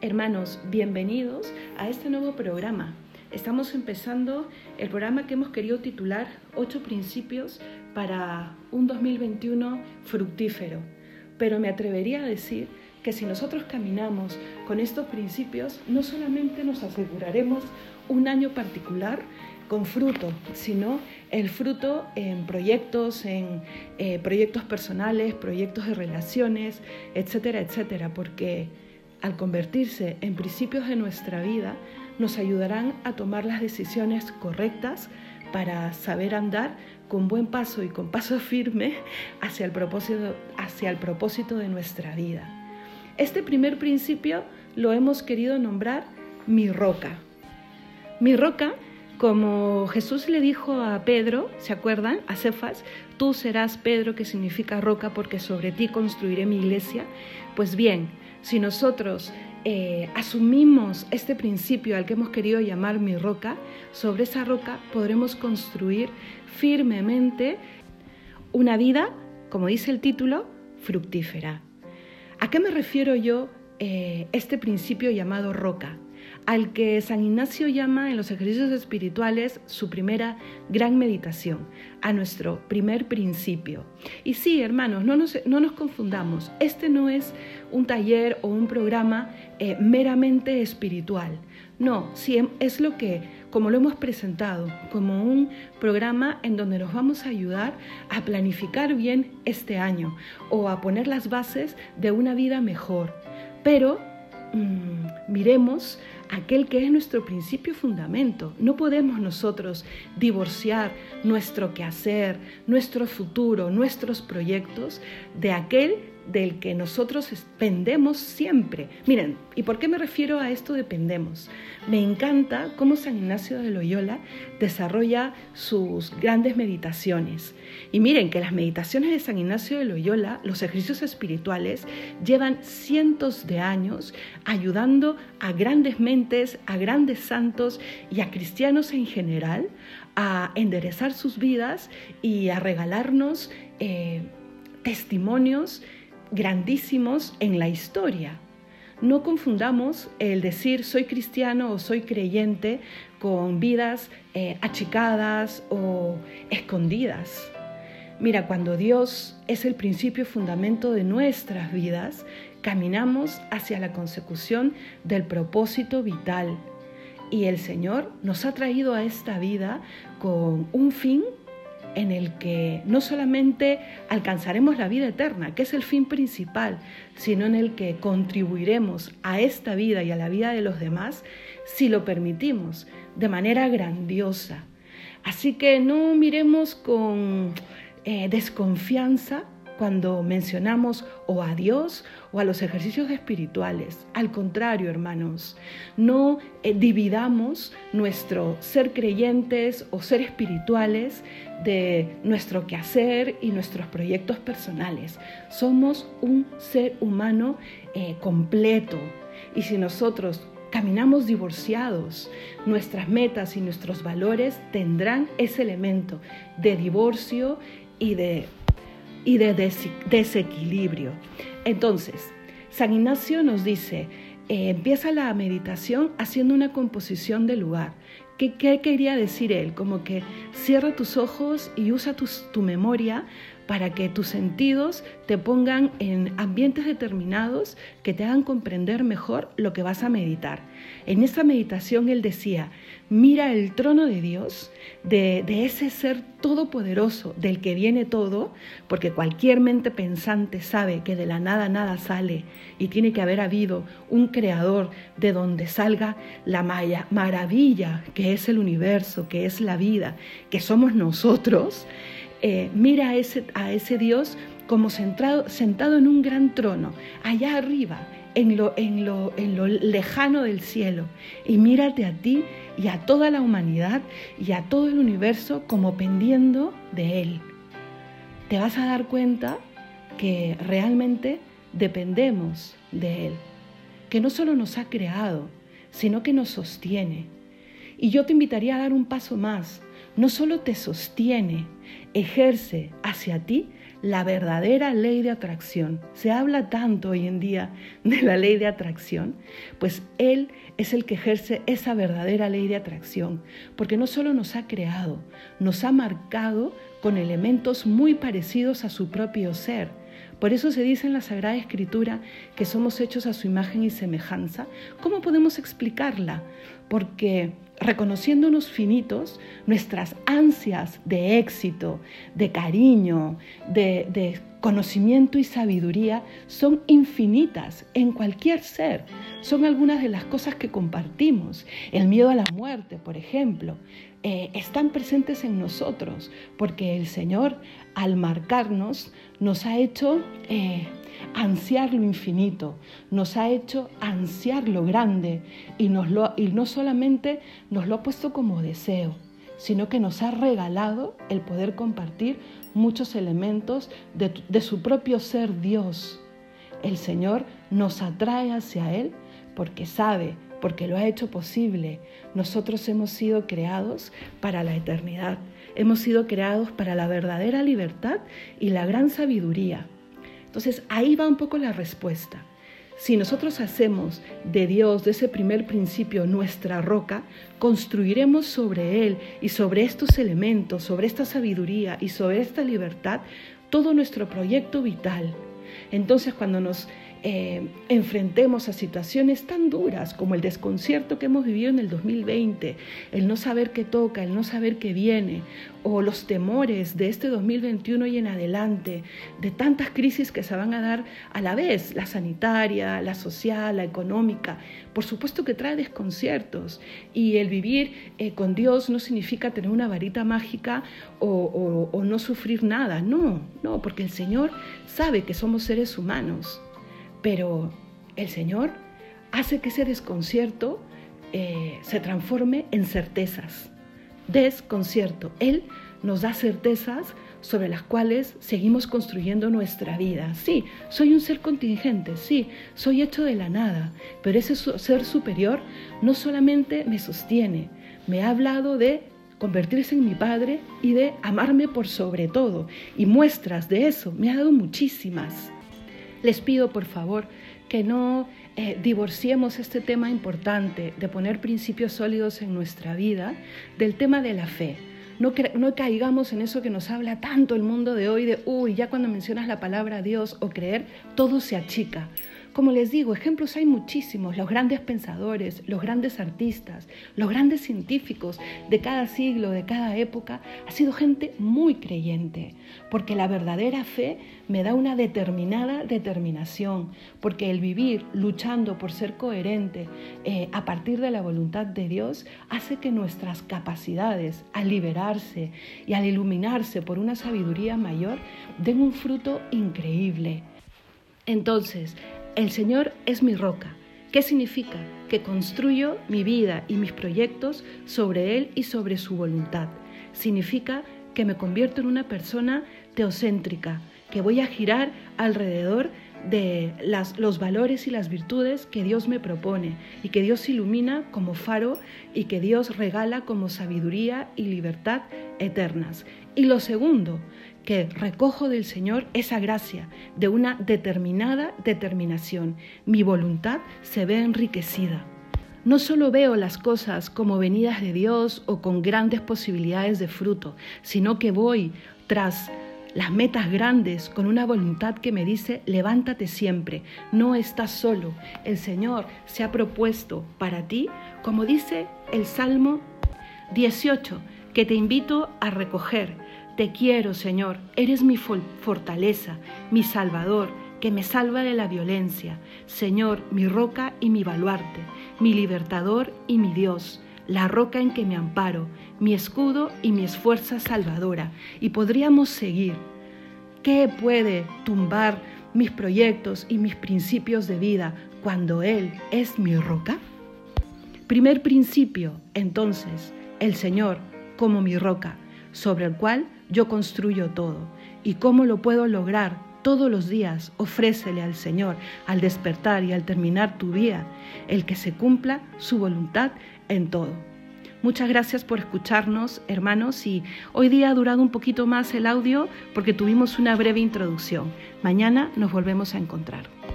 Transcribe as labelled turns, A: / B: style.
A: Hermanos, bienvenidos a este nuevo programa. Estamos empezando el programa que hemos querido titular Ocho principios para un 2021 fructífero. Pero me atrevería a decir que si nosotros caminamos con estos principios, no solamente nos aseguraremos un año particular con fruto, sino el fruto en proyectos, en eh, proyectos personales, proyectos de relaciones, etcétera, etcétera, porque al convertirse en principios de nuestra vida, nos ayudarán a tomar las decisiones correctas para saber andar con buen paso y con paso firme hacia el propósito, hacia el propósito de nuestra vida. Este primer principio lo hemos querido nombrar mi roca. Mi roca, como Jesús le dijo a Pedro, ¿se acuerdan? A Cefas, tú serás Pedro, que significa roca, porque sobre ti construiré mi iglesia. Pues bien, si nosotros eh, asumimos este principio al que hemos querido llamar mi roca, sobre esa roca podremos construir firmemente una vida, como dice el título, fructífera. ¿A qué me refiero yo eh, este principio llamado roca? al que San Ignacio llama en los ejercicios espirituales su primera gran meditación, a nuestro primer principio. Y sí, hermanos, no nos, no nos confundamos, este no es un taller o un programa eh, meramente espiritual. No, sí, es lo que, como lo hemos presentado, como un programa en donde nos vamos a ayudar a planificar bien este año o a poner las bases de una vida mejor. Pero mm, miremos aquel que es nuestro principio fundamento. No podemos nosotros divorciar nuestro quehacer, nuestro futuro, nuestros proyectos de aquel del que nosotros dependemos siempre. Miren, ¿y por qué me refiero a esto dependemos? Me encanta cómo San Ignacio de Loyola desarrolla sus grandes meditaciones. Y miren que las meditaciones de San Ignacio de Loyola, los ejercicios espirituales, llevan cientos de años ayudando a grandes mentes, a grandes santos y a cristianos en general a enderezar sus vidas y a regalarnos eh, testimonios grandísimos en la historia. No confundamos el decir soy cristiano o soy creyente con vidas eh, achicadas o escondidas. Mira, cuando Dios es el principio fundamento de nuestras vidas, caminamos hacia la consecución del propósito vital. Y el Señor nos ha traído a esta vida con un fin en el que no solamente alcanzaremos la vida eterna, que es el fin principal, sino en el que contribuiremos a esta vida y a la vida de los demás, si lo permitimos, de manera grandiosa. Así que no miremos con eh, desconfianza cuando mencionamos o a Dios o a los ejercicios espirituales. Al contrario, hermanos, no eh, dividamos nuestro ser creyentes o ser espirituales de nuestro quehacer y nuestros proyectos personales. Somos un ser humano eh, completo y si nosotros caminamos divorciados, nuestras metas y nuestros valores tendrán ese elemento de divorcio y de y de desequilibrio. Entonces, San Ignacio nos dice, eh, empieza la meditación haciendo una composición del lugar. ¿Qué, quería decir él? Como que cierra tus ojos y usa tu memoria para que tus sentidos te pongan en ambientes determinados que te hagan comprender mejor lo que vas a meditar. En esa meditación él decía, mira el trono de Dios, de, ese ser todopoderoso del que viene todo, porque cualquier mente pensante sabe que de la nada nada sale y tiene que haber habido un creador de donde salga la maravilla que es el universo, que es la vida, que somos nosotros. Eh, mira a ese, a ese Dios como sentado, sentado en un gran trono, allá arriba, en lo, en, lo, en lo lejano del cielo, y mírate a ti y a toda la humanidad y a todo el universo como pendiendo de Él. Te vas a dar cuenta que realmente dependemos de Él, que no solo nos ha creado, sino que nos sostiene. Y yo te invitaría a dar un paso más. No solo te sostiene, ejerce hacia ti la verdadera ley de atracción. Se habla tanto hoy en día de la ley de atracción, pues Él es el que ejerce esa verdadera ley de atracción, porque no solo nos ha creado, nos ha marcado con elementos muy parecidos a su propio ser. Por eso se dice en la Sagrada Escritura que somos hechos a su imagen y semejanza. ¿Cómo podemos explicarla? Porque reconociéndonos finitos, nuestras ansias de éxito, de cariño, de, conocimiento y sabiduría son infinitas en cualquier ser. Son algunas de las cosas que compartimos. El miedo a la muerte, por ejemplo, eh, están presentes en nosotros porque el Señor, al marcarnos, nos ha hecho... Eh, ansiar lo infinito, nos ha hecho ansiar lo grande y, nos lo, y no solamente nos lo ha puesto como deseo, sino que nos ha regalado el poder compartir muchos elementos de, de su propio ser Dios. El Señor nos atrae hacia Él porque sabe, porque lo ha hecho posible. Nosotros hemos sido creados para la eternidad. Hemos sido creados para la verdadera libertad y la gran sabiduría. Entonces ahí va un poco la respuesta. Si nosotros hacemos de Dios, de ese primer principio, nuestra roca, construiremos sobre Él y sobre estos elementos, sobre esta sabiduría y sobre esta libertad, todo nuestro proyecto vital. Entonces cuando nos eh, enfrentemos a situaciones tan duras como el desconcierto que hemos vivido en el 2020, el no saber qué toca, el no saber qué viene, o los temores de este 2021 y en adelante, de tantas crisis que se van a dar a la vez, la sanitaria, la social, la económica, por supuesto que trae desconciertos. Y el vivir eh, con Dios no significa tener una varita mágica o, o no sufrir nada, no, no, porque el Señor sabe que somos seres humanos pero el Señor hace que ese desconcierto eh, se transforme en certezas. Desconcierto. Él nos da certezas sobre las cuales seguimos construyendo nuestra vida. Sí, soy un ser contingente, sí, soy hecho de la nada, pero ese ser superior no solamente me sostiene, me ha hablado de convertirse en mi Padre y de amarme por sobre todo. Y muestras de eso me ha dado muchísimas. Les pido, por favor, que no eh, divorciemos este tema importante de poner principios sólidos en nuestra vida del tema de la fe. No, no, caigamos en eso que nos habla tanto el mundo de hoy de, uy, ya cuando mencionas la palabra Dios o creer, todo se achica. Como les digo, ejemplos hay muchísimos, los grandes pensadores, los grandes artistas, los grandes científicos de cada siglo, de cada época, ha sido gente muy creyente, porque la verdadera fe me da una determinada determinación, porque el vivir luchando por ser coherente eh, a partir de la voluntad de Dios hace que nuestras capacidades al liberarse y al iluminarse por una sabiduría mayor den un fruto increíble. Entonces, el Señor es mi roca. ¿Qué significa? Que construyo mi vida y mis proyectos sobre Él y sobre su voluntad. Significa que me convierto en una persona teocéntrica, que voy a girar alrededor de los valores y las virtudes que Dios me propone y que Dios ilumina como faro y que Dios regala como sabiduría y libertad eternas. Y lo segundo, que recojo del Señor esa gracia de una determinada determinación. Mi voluntad se ve enriquecida. No solo veo las cosas como venidas de Dios o con grandes posibilidades de fruto, sino que voy tras las metas grandes con una voluntad que me dice, levántate siempre, no estás solo, el Señor se ha propuesto para ti, como dice el Salmo 18, que te invito a recoger te quiero, Señor, eres mi fortaleza, mi salvador, que me salva de la violencia. Señor, mi roca y mi baluarte, mi libertador y mi Dios, la roca en que me amparo, mi escudo y mi esfuerza salvadora. Y podríamos seguir. ¿Qué puede tumbar mis proyectos y mis principios de vida cuando Él es mi roca? Primer principio, entonces, el Señor como mi roca, sobre el cual yo construyo todo. ¿Y cómo lo puedo lograr? Todos los días ofrécele al Señor, al despertar y al terminar tu día, el que se cumpla su voluntad en todo. Muchas gracias por escucharnos, hermanos, y hoy día ha durado un poquito más el audio porque tuvimos una breve introducción. Mañana nos volvemos a encontrar.